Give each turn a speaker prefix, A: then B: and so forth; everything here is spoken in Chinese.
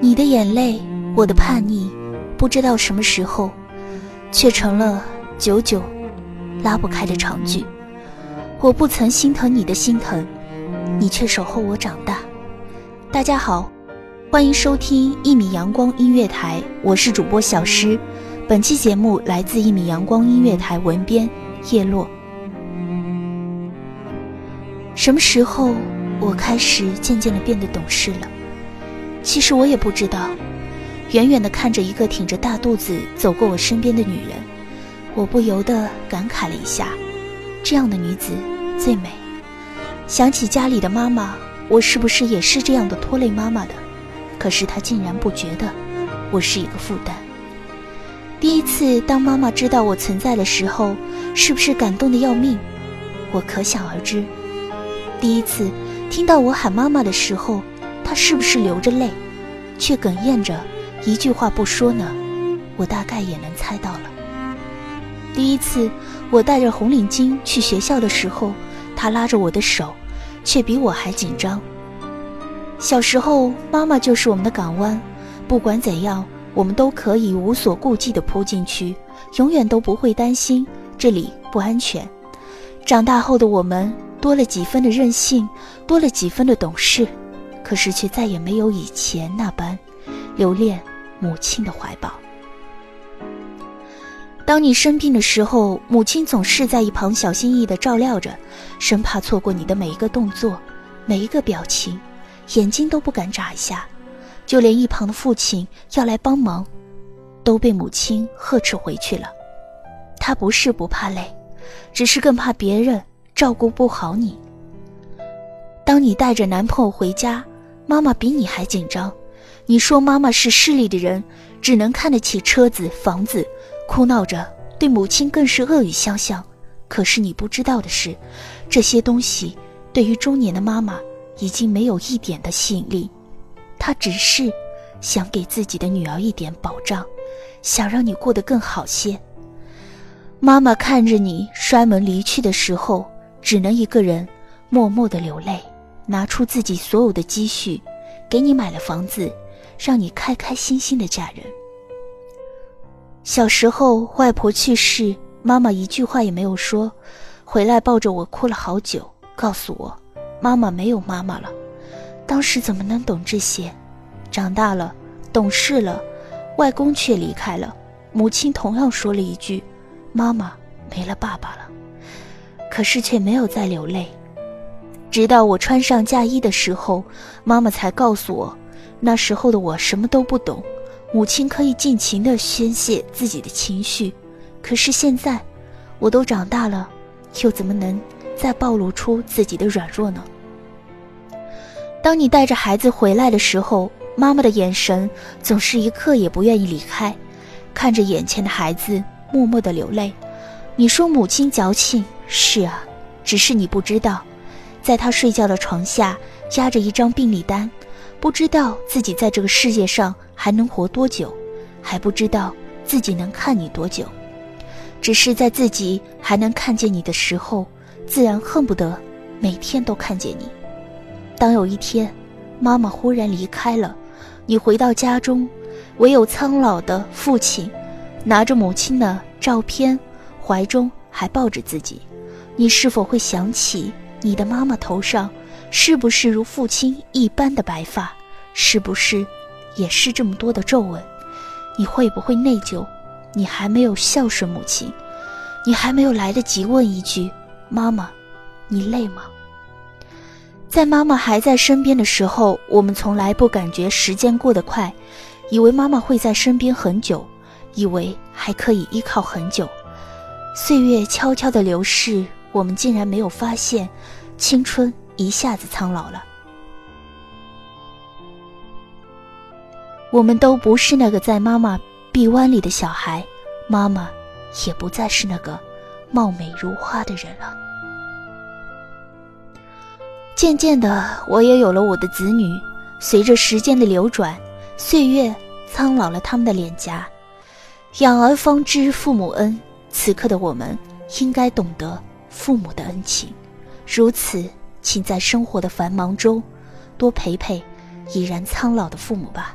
A: 你的眼泪，我的叛逆，不知道什么时候，却成了久久拉不开的长句。我不曾心疼你的心疼，你却守候我长大。大家好，欢迎收听一米阳光音乐台，我是主播小诗。本期节目来自一米阳光音乐台文编叶落。什么时候我开始渐渐的变得懂事了？其实我也不知道。远远的看着一个挺着大肚子走过我身边的女人，我不由得感慨了一下：这样的女子最美。想起家里的妈妈，我是不是也是这样的拖累妈妈的？可是她竟然不觉得我是一个负担。第一次当妈妈知道我存在的时候，是不是感动的要命？我可想而知。第一次听到我喊妈妈的时候，她是不是流着泪，却哽咽着一句话不说呢？我大概也能猜到了。第一次我带着红领巾去学校的时候，她拉着我的手，却比我还紧张。小时候，妈妈就是我们的港湾，不管怎样。我们都可以无所顾忌地扑进去，永远都不会担心这里不安全。长大后的我们多了几分的任性，多了几分的懂事，可是却再也没有以前那般留恋母亲的怀抱。当你生病的时候，母亲总是在一旁小心翼翼地照料着，生怕错过你的每一个动作、每一个表情，眼睛都不敢眨一下。就连一旁的父亲要来帮忙，都被母亲呵斥回去了。他不是不怕累，只是更怕别人照顾不好你。当你带着男朋友回家，妈妈比你还紧张。你说妈妈是势利的人，只能看得起车子、房子，哭闹着对母亲更是恶语相向。可是你不知道的是，这些东西对于中年的妈妈已经没有一点的吸引力。他只是想给自己的女儿一点保障，想让你过得更好些。妈妈看着你摔门离去的时候，只能一个人默默的流泪，拿出自己所有的积蓄，给你买了房子，让你开开心心的嫁人。小时候外婆去世，妈妈一句话也没有说，回来抱着我哭了好久，告诉我，妈妈没有妈妈了。当时怎么能懂这些？长大了，懂事了，外公却离开了，母亲同样说了一句：“妈妈没了爸爸了。”可是却没有再流泪。直到我穿上嫁衣的时候，妈妈才告诉我，那时候的我什么都不懂，母亲可以尽情的宣泄自己的情绪。可是现在，我都长大了，又怎么能再暴露出自己的软弱呢？当你带着孩子回来的时候，妈妈的眼神总是一刻也不愿意离开，看着眼前的孩子，默默的流泪。你说母亲矫情，是啊，只是你不知道，在她睡觉的床下压着一张病历单，不知道自己在这个世界上还能活多久，还不知道自己能看你多久，只是在自己还能看见你的时候，自然恨不得每天都看见你。当有一天，妈妈忽然离开了，你回到家中，唯有苍老的父亲，拿着母亲的照片，怀中还抱着自己，你是否会想起你的妈妈头上，是不是如父亲一般的白发？是不是，也是这么多的皱纹？你会不会内疚？你还没有孝顺母亲，你还没有来得及问一句：“妈妈，你累吗？”在妈妈还在身边的时候，我们从来不感觉时间过得快，以为妈妈会在身边很久，以为还可以依靠很久。岁月悄悄的流逝，我们竟然没有发现，青春一下子苍老了。我们都不是那个在妈妈臂弯里的小孩，妈妈也不再是那个貌美如花的人了。渐渐的，我也有了我的子女。随着时间的流转，岁月苍老了他们的脸颊。养儿方知父母恩，此刻的我们应该懂得父母的恩情。如此，请在生活的繁忙中，多陪陪已然苍老的父母吧。